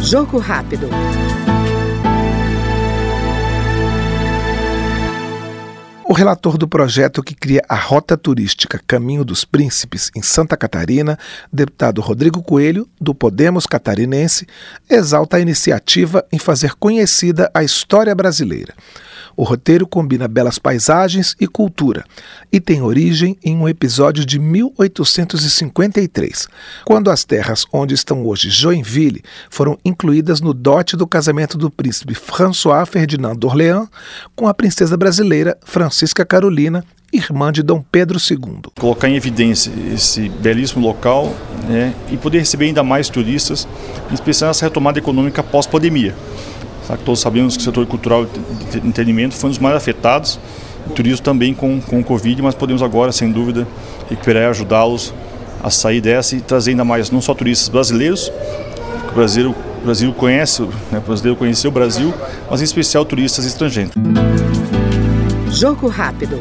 Jogo rápido. O relator do projeto que cria a Rota Turística Caminho dos Príncipes em Santa Catarina, deputado Rodrigo Coelho, do Podemos Catarinense, exalta a iniciativa em fazer conhecida a história brasileira. O roteiro combina belas paisagens e cultura e tem origem em um episódio de 1853, quando as terras onde estão hoje Joinville foram incluídas no dote do casamento do príncipe François Ferdinand d'Orléans com a princesa brasileira Francisca Carolina, irmã de Dom Pedro II. Colocar em evidência esse belíssimo local né, e poder receber ainda mais turistas, em especial retomada econômica pós-pandemia. Todos sabemos que o setor cultural e entretenimento foi um dos mais afetados, o turismo também com, com o Covid, mas podemos agora, sem dúvida, recuperar e ajudá-los a sair dessa e trazer ainda mais, não só turistas brasileiros, que o Brasil, o Brasil conhece, né, o brasileiro conheceu o Brasil, mas em especial turistas estrangeiros. Jogo rápido.